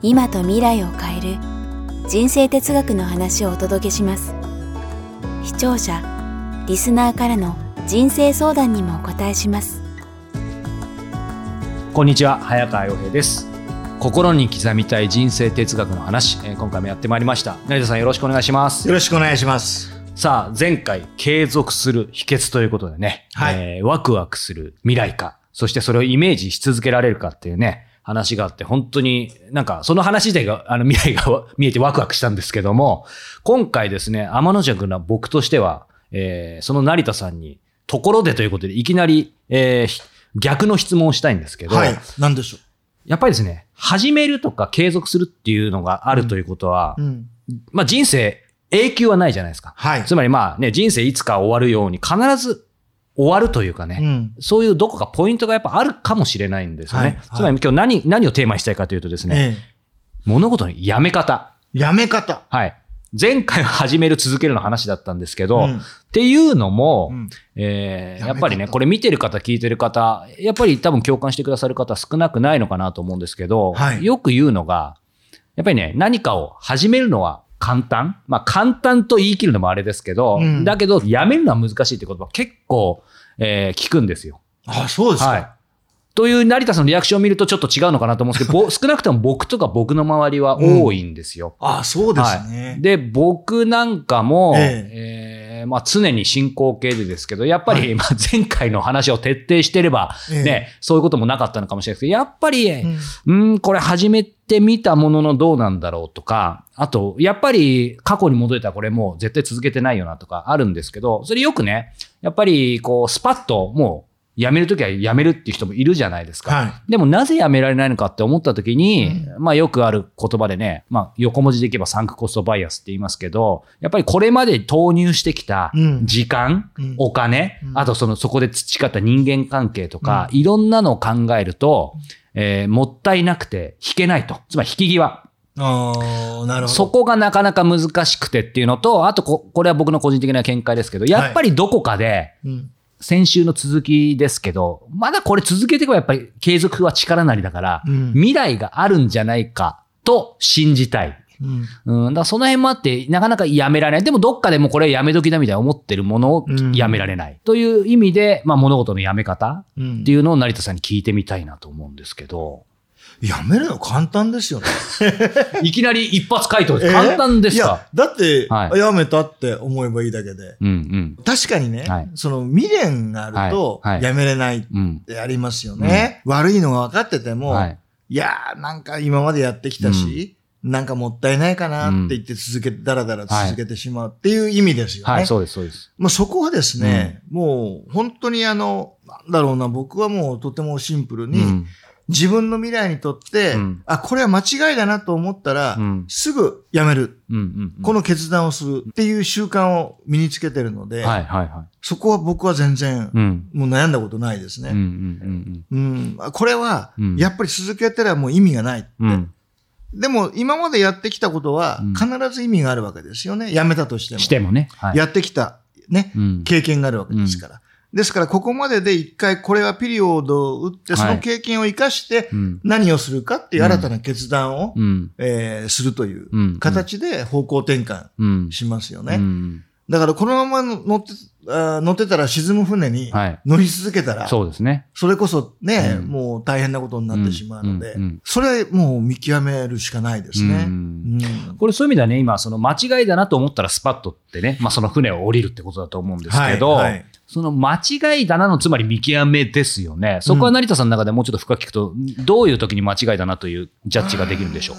今と未来を変える人生哲学の話をお届けします。視聴者リスナーからの人生相談にもお答えします。こんにちは早川洋平です。心に刻みたい人生哲学の話、えー今回もやってまいりました。成田さんよろしくお願いします。よろしくお願いします。さあ前回継続する秘訣ということでね、はい。えーワクワクする未来かそしてそれをイメージし続けられるかっていうね話があって本当になんかその話自体があの未来が見えてワクワクしたんですけども今回ですね天の弱な僕としては、えーその成田さんにところでということでいきなり、えーひ逆の質問をしたいんですけど、はい。なんでしょやっぱりですね、始めるとか継続するっていうのがあるということは、う。うん。まあ人生永久はないじゃないですか。はい。つまりまあね、人生いつか終わるように必ず終わるというかね、うん。そういうどこかポイントがやっぱあるかもしれないんですよね。はいはいつまり今日何、何をテーマにしたいかというとですね、え物事のやめ方。え。やめ方。はい。前回は始める続けるの話だったんですけど、うんっていうのも、うんえーやっぱりね、これ見てる方、聞いてる方、やっぱり多分共感してくださる方少なくないのかなと思うんですけど、はいよく言うのが、やっぱりね、何かを始めるのは簡単？まあ簡単と言い切るのもあれですけど、うんだけどやめるのは難しいって言葉結構、えー聞くんですよ。あ、そうですか。はい。という成田さんのリアクションを見るとちょっと違うのかなと思うんですけど、ぼ少なくとも僕とか僕の周りは多いんですよ。あ、そうですね。で、僕なんかも、ええーまあ、常に進行形でですけど、やっぱり、まあ、前回の話を徹底してれば、ええ。ね、そういうこともなかったのかもしれないですけど、やっぱり、ううんん、これ始めてみたもののどうなんだろうとか、あと、やっぱり過去に戻れたらこれもう絶対続けてないよなとかあるんですけど、それよくね、やっぱりこう、スパッともう、やめるときはやめるっていう人もいるじゃないですか。はい。でもなぜやめられないのかって思った時に、まあよくある言葉でね、まあ横文字でいけばサンクコストバイアスって言いますけど、やっぱりこれまで投入してきたうん時間、うんお金、うんあとそのそこで培った人間関係とか、いろんなのを考えると、えーもったいなくて引けないと。つまり引き際。ああ、なるほど。そこがなかなか難しくてっていうのと、あとこ、これは僕の個人的な見解ですけど、やっぱりどこかで、うん。先週の続きですけど、まだこれ続けていけばやっぱり継続は力なりだから、うん未来があるんじゃないかと信じたい。うん。うん、だからその辺もあって、なかなかやめられない。でもどっかでもうこれやめ時だみたいな思ってるものをうんやめられない。という意味で、まあ物事のやめ方うんっていうのを成田さんに聞いてみたいなと思うんですけど、やめるの簡単ですよね。いきなり一発回答です。簡単ですいやか、だって、はいやめたって思えばいいだけで。うんうん。確かにね、はいその未練があると、やめれないっうん。てありますよね。悪いのが分かってても、はい。いやー、なんか今までやってきたし、なんかもったいないかなって言って続け、だらだら続けてしまうっていう意味ですよね。はい、そうです、そうです。まあ、そこはですね、もう本当にあの、なんだろうな、僕はもうとてもシンプルに、うん。自分の未来にとって、うんあ、これは間違いだなと思ったら、うんすぐやめる。うんうんうん。この決断をするっていう習慣を身につけてるので、はい、はい、はそこは僕は全然、い。うん。もう悩んだことないですね。うんうん。これはうん、やっぱり続けたらもう意味がないって。でも、今までやってきたことはうん、必ず意味があるわけですよね。やめたとしても。してもね。はい。やってきた、ね、うん経験があるわけですから。ですから、ここまでで一回、これはピリオドを打って、はいその経験を生かして、うん。何をするかっていう新たな決断を、うん。えーするといううん形で方向転換うん。しますよね。うん。だから、このまま乗って、乗ってたら沈む船にはい乗り続けたら、そうですね。それこそね、うんもう大変なことになってしまうので、それもう見極めるしかないですね。これそういう意味ではね、今、その間違いだなと思ったらスパッとってね、まあその船を降りるってことだと思うんですけど、はいはいその間違いだなの、つまり見極めですよね。そこは成田さんの中でもうちょっと深く聞くと、どういう時に間違いだなというジャッジができるんでしょ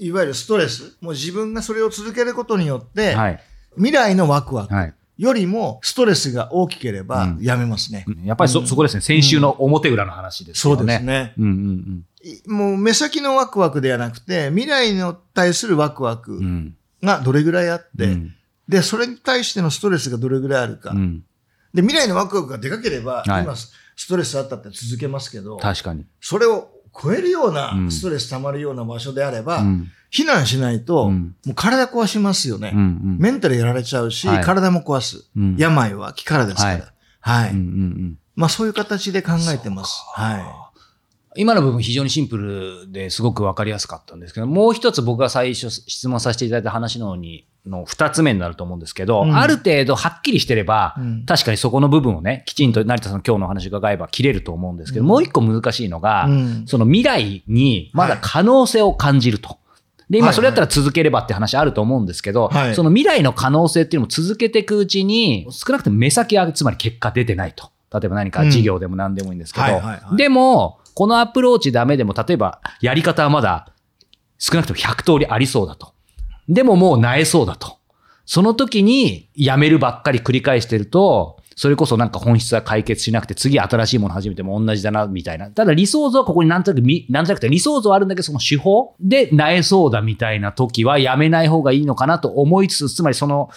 いわゆるストレス。もう自分がそれを続けることによって、う。はい。未来のワクワクはい。よりもストレスが大きければうんやめますね。やっぱりそ、そこですね。先週の表裏の話ですよね。そうですね。うんうんうん。もう目先のワクワクではなくて、未来に対するワクワクうん。がどれぐらいあって、うんで、それに対してのストレスがどれぐらいあるか。うん。で、未来のワクワクがでかければ、はい今、ストレスあったって続けますけど、確かに。それを超えるようなうんストレス溜まるような場所であれば、うん。避難しないと、うんもう体壊しますよね。うん。うん。メンタルやられちゃうし、はい体も壊す。うん病は気からですから。はい。うんうんうん。まあそういう形で考えてます。は今の部分非常にシンプルですごくわかりやすかったんですけど、もう一つ僕が最初質問させていただいた話のに、の二つ目になると思うんですけど、うん。ある程度はっきりしてれば、うん。確かにそこの部分をね、きちんと成田さんの今日のお話伺えば切れると思うんですけど、うん。もう一個難しいのが、うん。その未来にまだ可能性を感じると。で、今はい。それだったら続ければって話あると思うんですけど、はい。その未来の可能性っていうのも続けていくうちに、少なくとも目先はつまり結果出てないと。例えば何か事業でも何でもいいんですけど、はいはいはい。でも、このアプローチダメでも、例えばやり方はまだ少なくとも100通りありそうだと。でももう萎えそうだと。その時にやめるばっかり繰り返してると、それこそなんか本質は解決しなくて、次新しいもの始めても同じだな、みたいな。ただ理想像はここになんとなく、なんとなくて理想像はあるんだけど、その手法で萎えそうだみたいな時はやめない方がいいのかなと思いつつ、つまりその、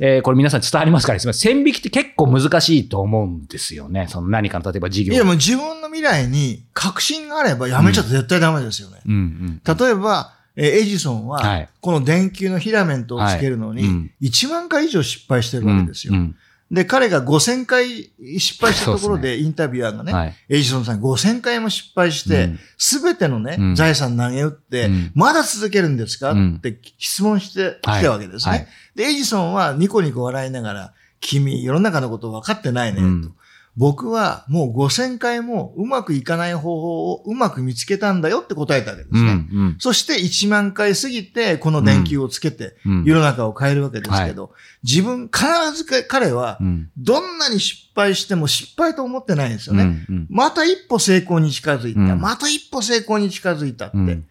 えーこれ皆さん伝わりますから、すみません。線引きって結構難しいと思うんですよね。その何かの例えば事い。業。いやもう自分の未来に確信があればやめちゃ絶対ダメですよね。うんうん。例えば、えーエジソンは、はいこの電球のフィラメントをつけるのにはいうん、1万回以上失敗してるわけですよ。うんで、彼が5000回失敗したところで、インタビュアーがね、はい。エジソンさん5000回も失敗してうん、すべ、てのね、うん。財産投げ打って、うん。まだ続けるんですか、うん。って質問してきたわけですね、はい。はいで、エジソンはニコニコ笑いながら、君、世の中のこと分かってないね、うん。と。僕はもう5000回もうまくいかない方法をうまく見つけたんだよって答えたわけですうんね。うんそして1万回過ぎて、この電球をつけて、うん世の中を変えるわけですけど、自分、必ずか彼はう、んどんなに失敗しても失敗と思ってないんですよね。うんうんまた一歩成功に近づいた。うんまた一歩成功に近づいたって。うん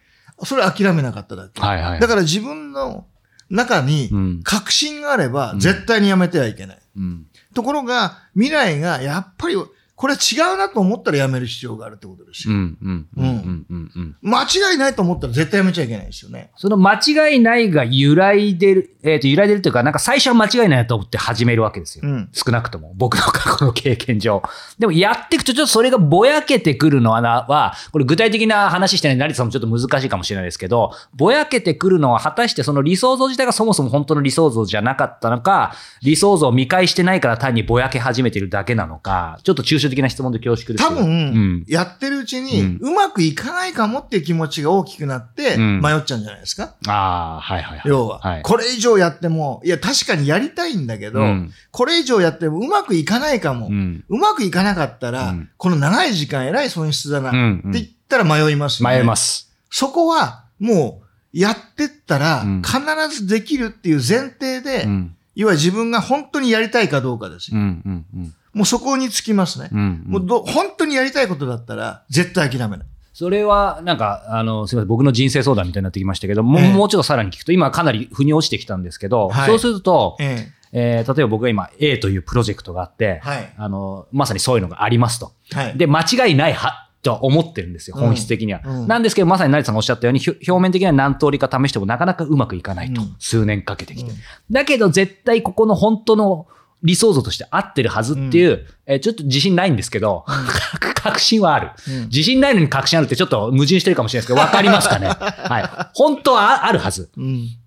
それ諦めなかっただけ。はいはい。だから自分の中にうん確信があればうん絶対にやめてはいけない。うんところが、未来がやっぱり、これ違うなと思ったらやめる必要があるってことですよ。うんうんうんうん間違いないと思ったら絶対やめちゃいけないですよね。その間違いないが揺らいでる、えっ、と、揺らいでるというか、なんか最初は間違いないと思って始めるわけですよ。うん。少なくとも。僕の過去の経験上。でもやっていくとちょっとそれがぼやけてくるのはな、は、これ具体的な話してない成田さんもちょっと難しいかもしれないですけど、ぼやけてくるのは果たしてその理想像自体がそもそも本当の理想像じゃなかったのか、理想像を見返してないから単にぼやけ始めてるだけなのか、ちょっと抽象的な質問で恐縮です。多分、うん。やってるうちに、うまくいかないかもっていう気持ちが大きくなって、うん迷っちゃうんじゃないですか？ああ、はいはいはい。要は、はい。これ以上やっても、いや、確かにやりたいんだけど、うんこれ以上やってもうまくいかないかも。ううんまくいかなかったら、うんこの長い時間えらい損失だな、うんって言ったら迷いますよね。迷います。そこは、もう、やってったらうん、必ずできるっていう前提で、うん。要は自分が本当にやりたいかどうかですよ。うんうんうんもうそこにつきますね。うんもうど本当にやりたいことだったら、絶対諦めない。それは、なんか、あの、すみません、僕の人生相談みたいになってきましたけど、もう,、ええもうちょっとさらに聞くと、今かなり腑に落ちてきたんですけど、はいそうすると、ええー例えば僕が今 A というプロジェクトがあって、はいあの、まさにそういうのがありますと。えはい。で、間違いないは、とは思ってるんですよ、うん本質的には。うんなんですけど、まさに成田さんがおっしゃったように、表面的には何通りか試してもなかなかうまくいかないと。うん数年かけてきて。うんだけど、絶対ここの本当の理想像として合ってるはずっていう、えーちょっと自信ないんですけど、確信はある。うん自信ないのに確信あるってちょっと矛盾してるかもしれないですけど、わかりますかね？はい。本当はああるはず。うん。い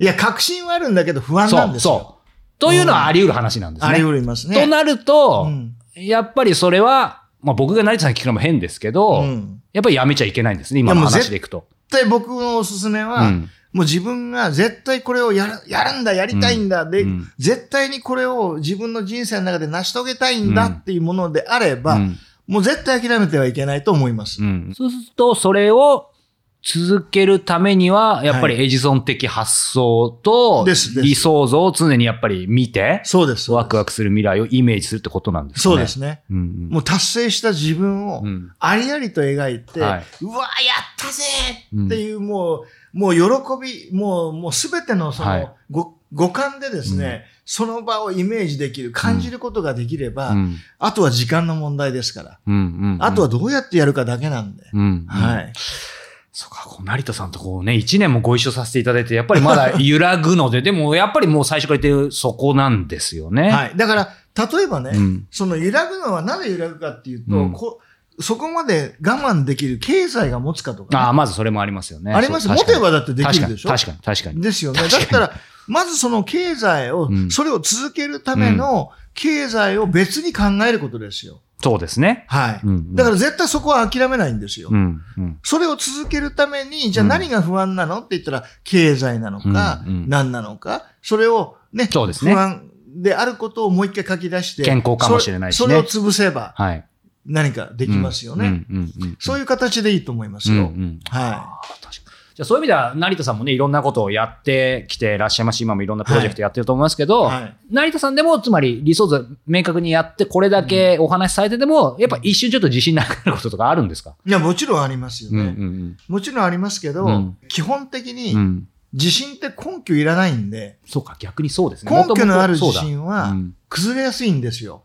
や、確信はあるんだけど不安そう、なんですよ。そう。というのはあり得る話なんですね。あり得ますね。となると、うんやっぱりそれは、まあ僕が成田さんに聞くのも変ですけど、うんやっぱりやめちゃいけないんですね、今の話でいくと。絶対僕のおすすめは、うんもう自分が絶対これをやる、やるんだ、やりたいんだ、で、うん絶対にこれを自分の人生の中で成し遂げたいんだっていうものであれば、うんもう絶対諦めてはいけないと思います。うんそうすると、それを続けるためには、やっぱりエジソン的発想と理想像を常にやっぱり見て、そうです。ワクワクする未来をイメージするってことなんですね。そうですね。うんうん。もう達成した自分をうんありありと描いて、はいうわ、やったぜっていう、もう、もう喜び、もう、もうすべてのその、はいご、五感でですね、その場をイメージできる、感じることができれば、うんあとは時間の問題ですから。うんうんあとはどうやってやるかだけなんで。うんはい。そうか、こう成田さんとこうね、一年もご一緒させていただいて、やっぱりまだ 揺らぐので、でもやっぱりもう最初から言ってるそこなんですよね。はい。だから、例えばね、うんその揺らぐのはなぜ揺らぐかっていうと、うんこそこまで我慢できる経済が持つかとかね、ああ、まずそれもありますよね。あります。持てばだってできるでしょ？確かに、確かに。ですよね。だったら、まずその経済を、うんそれを続けるための経済を別に考えることですよ。そうですね。はい。うんうんだから絶対そこは諦めないんですよ。うん、うん。それを続けるために、じゃあ何が不安なのって言ったら、経済なのか、うんうん何なのか、それをね、そうですね不安であることをもう一回書き出して、健康かもしれないしねそれそれを潰せばはい。何かできますよね。そういう形でいいと思いますうん、うよ。ん。は確かにじゃあそういう意味では、成田さんもね、いろんなことをやってきてらっしゃいますし、今もいろんなプロジェクトやってると思いますけど、はい成田さんでも、つまり理想図明確にやって、これだけお話しされてても、やっぱ一瞬ちょっと自信なくなることとかあるんですか？い。いや、もちろんありますようん、うね。ん、もちろんありますけど、うん基本的にん。自信って根拠いらないんで、そうか、逆にそうですね。根拠のある自信はうん崩れやすいんですよ。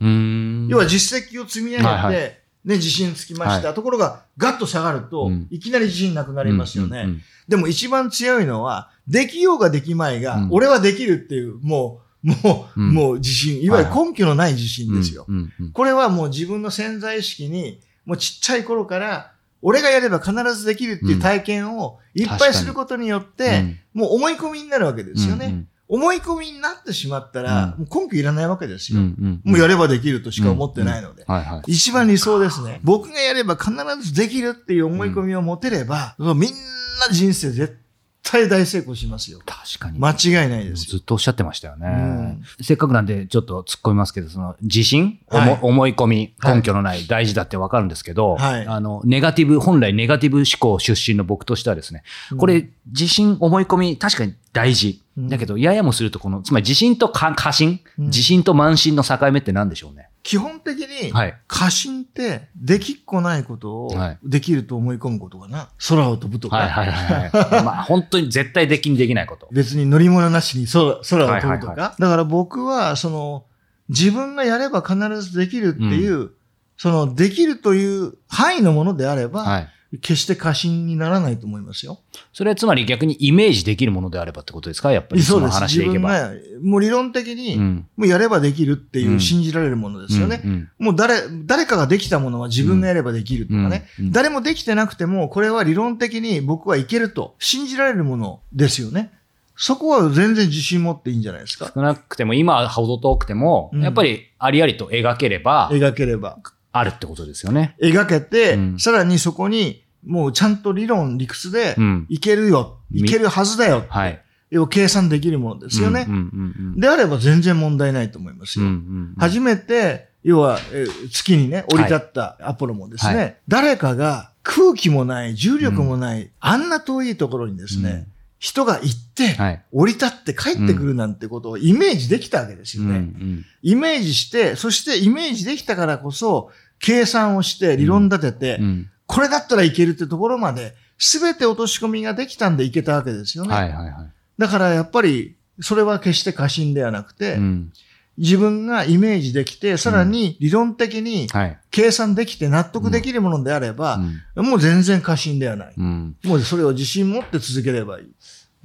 うーん。要は実績を積み上げて、はいはね、自信つきました。ところが、ガッと下がると、うん。いきなり自信なくなりますよね。うんうんでも一番強いのは、できようができまいが、うん。俺はできるっていう、もう、もう、うん。もう自信。いわゆる根拠のない自信ですよ。うんうんうんこれはもう自分の潜在意識に、もうちっちゃい頃から、俺がやれば必ずできるっていう体験をいっぱいすることによって、もう思い込みになるわけですよね。うん思い込みになってしまったら、うんもう根拠いらないわけですうんよ。うんもうやればできるとしか思ってないので。一番理想ですね。僕がやれば必ずできるっていう思い込みを持てれば、みんな人生絶対大成功しますよ。確かに。間違いないですよ。ずっとおっしゃってましたよね。うんせっかくなんでちょっと突っ込みますけど、その自信、はい思思い込み、はい根拠のない大事だってわかるんですけど、はいあの、ネガティブ、本来ネガティブ思考出身の僕としてはですね、これ、自信、思い込み、確かに大事。うんだけど、ややもすると、この、つまり自信とか過信、うん自信と慢心の境目って何でしょうね？基本的に、はい。過信って、できっこないことをはいできると思い込むことかな。空を飛ぶとか。はいはいはいはい。まあ、本当に絶対できんできないこと。別に乗り物なしに空空を飛ぶとか。はいはいはだから僕は、その、自分がやれば必ずできるっていう、その、できるという範囲のものであれば、はい。決して過信にならないと思いますよ。それはつまり逆にイメージできるものであればってことですか？やっぱりその話でいけば。自分が、もう理論的に、うんもうやればできるっていううん信じられるものですよね。うんうんもう誰、誰かができたものは自分がやればできるとかね。誰もできてなくても、これは理論的に僕はいけると信じられるものですよね。そこは全然自信持っていいんじゃないですか。少なくても、今はほど遠くても、うんやっぱりありありと描ければ、描ければ。あるってことですよね。描けて、うんさらにそこに、もうちゃんと理論、理屈でう、ん。いけるよ、みいけるはずだよ、はい。要は計算できるものですよね。うんうんうんであれば全然問題ないと思いますうん。うよ。んうん初めて、要は、えー月にね、降り立ったアポロもですね、は誰かが空気もない、重力もない、あんな遠いところにですね、うん人が行って、はい。降り立って帰ってくるなんてことをイメージできたわけですうんうよね。んイメージして、そしてイメージできたからこそ、計算をして、理論立てて、うんこれだったらいけるってところまで、すべて落とし込みができたんでいけたわけですよね。はいはいはい。だからやっぱり、それは決して過信ではなくて、うん自分がイメージできて、さらに理論的にはい。計算できて納得できるものであれば、もう全然過信ではない。うんもうそれを自信持って続ければいい。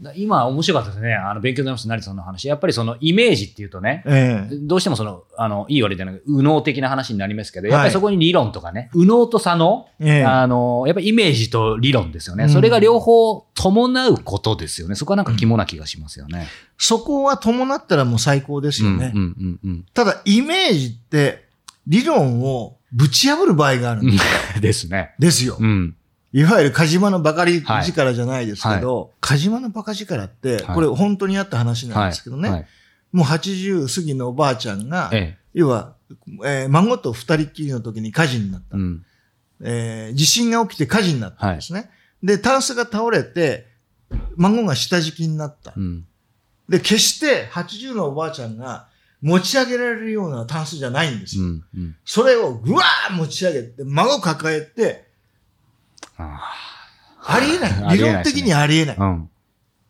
だ今面白かったですね。あの、勉強になりました、成田さんの話。やっぱりそのイメージっていうとね、ええどうしてもその、あの、いい悪いじゃなく右脳的な話になりますけど、はいやっぱりそこに理論とかね、右脳と左脳、ええあの、やっぱりイメージと理論ですよね。うんそれが両方伴うことですよね。そこはなんか肝な気がしますよね。そこは伴ったらもう最高ですよね。うんうんうんただ、イメージって理論をぶち破る場合があるんうんですうん。ですね。ですよ。うん。いわゆるカジマのバカ力じゃないですけど、はカジマのバカ力って、はいこれ本当にあった話なんですけどね、はい。もう80過ぎのおばあちゃんが、ええ。要は、えー孫と二人っきりの時に火事になった。うん。えー地震が起きて火事になったんですね。で、タンスが倒れて、孫が下敷きになった。うん。で、決して80のおばあちゃんが持ち上げられるようなタンスじゃないんですよ。うん。うん。それをぐわー持ち上げて、孫抱えて、あありえない。あ理論的にありえない。あうん。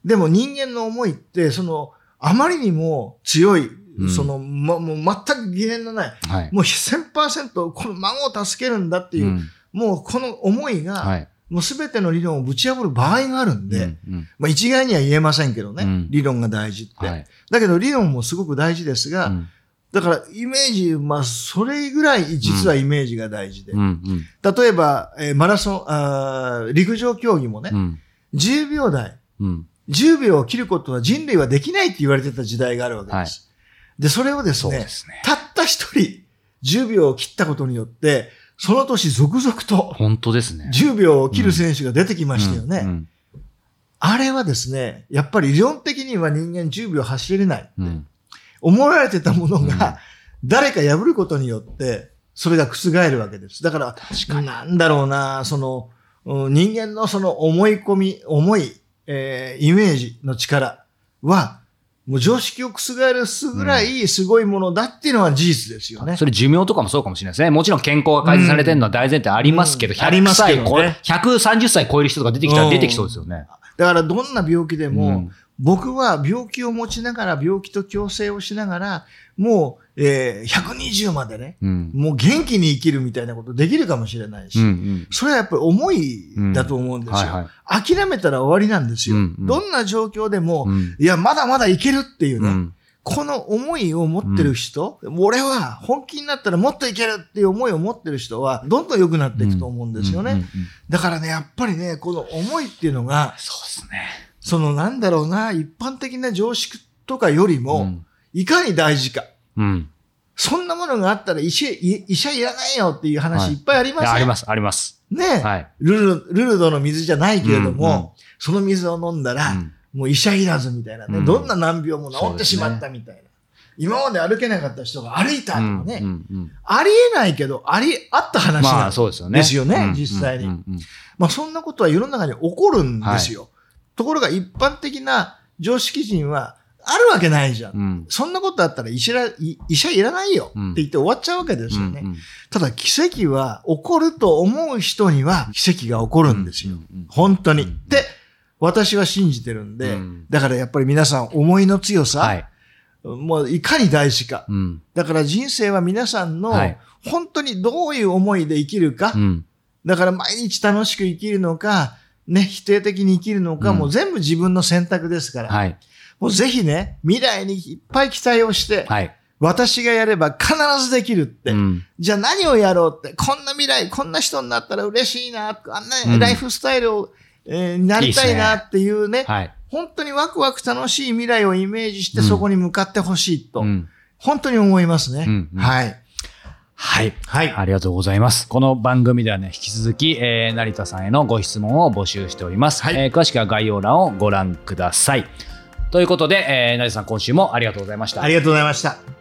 でも人間の思いって、その、あまりにも強い、うんその、ま、もう全く疑念のない、はい。もう1000%この孫を助けるんだっていう、うんもうこの思いが、はい。もうすべての理論をぶち破る場合があるんで、うんうんまあ一概には言えませんけどね、うん理論が大事って。はい。だけど理論もすごく大事ですが、うんだからイメージ、まあそれぐらい実はイメージが大事で。うんうん例えば、えーマラソンあー、陸上競技もね、うん10秒台、うん10秒を切ることは人類はできないって言われてた時代があるわけです。で、それをですねすね。たった一人10秒を切ったことによって、その年続々と本当ですね。10秒を切る選手が出てきましたよね。うんあれはですね、やっぱり理論的には人間10秒走れない。うん思われてたものうんが、誰か破ることによって、それが覆るわけです。だから、確かに。なんだろうな、その、うん人間のその思い込み、思い、えーイメージの力は、もう常識を覆るすぐらいすごいものだっていうのは事実ですよね。それ寿命とかもそうかもしれないですね。もちろん健康が改善されてるのは大前提ありますけど、うんあり100ますけどね歳超え、130歳超える人が出てきたら出てきそうですよね。だからどんな病気でも、うん僕は病気を持ちながら、病気と共生をしながら、もう、えー120までね、うん。もう元気に生きるみたいなことできるかもしれないし、うんうんそれはやっぱり思いだと思うんですよ。はいはい。諦めたら終わりなんですよ。うんうんどんな状況でも、うんいや、まだまだいけるっていうね、うんこの思いを持ってる人、俺は本気になったらもっといけるっていう思いを持ってる人は、どんどん良くなっていくと思うんですよね。うんうんうんだからね、やっぱりね、この思いっていうのが、そうですね。そのなんだろうな、一般的な常識とかよりも、うん。いかに大事か。うん。そんなものがあったら医者い医者いらないよっていうはい。話いっぱいありますよ、いやあります、あります。ね、はい。ルルルルドの水じゃないけれども、うんうん。その水を飲んだら、うん。もう医者いらずみたいなね、うん。どんな難病も治ってしまったみたいな。今まで歩けなかった人が歩いたとかね、うんうんうん。ありえないけど、あり、あった話なんですよね。ですよね。うん実際に。うんうんまあそんなことは世の中に起こるんですよ。ところが一般的な常識人はあるわけないじゃん。うんうんそんなことあったら医者医者いらないよってうん言って終わっちゃうわけですよね。うんうんただ奇跡は起こると思う人には奇跡が起こるんですよ。本当に。うんって私は信じてるんで、うんだからやっぱり皆さん思いの強さ、はい。もういかに大事か。うんだから人生は皆さんのはい本当にどういう思いで生きるか、うんだから毎日楽しく生きるのか、ね、否定的に生きるのか、うん。もう全部自分の選択ですから、はい。もうぜひね、未来にいっぱい期待をして、はい。私がやれば必ずできるって、うん。じゃあ何をやろうって、こんな未来、こんな人になったら嬉しいな、あんうなん。ライフスタイルを、えーなりたいなっていうね、はい。本当にワクワク楽しい未来をイメージしてうん。そこに向かってほしいと、うん。本当に思いますね。うんうん。はい。はい。はい。ありがとうございます。この番組ではね、引き続き、えー成田さんへのご質問を募集しております。はいえー詳しくは概要欄をご覧ください。ということで、えー成田さん今週もありがとうございましたあ。りがとうございました。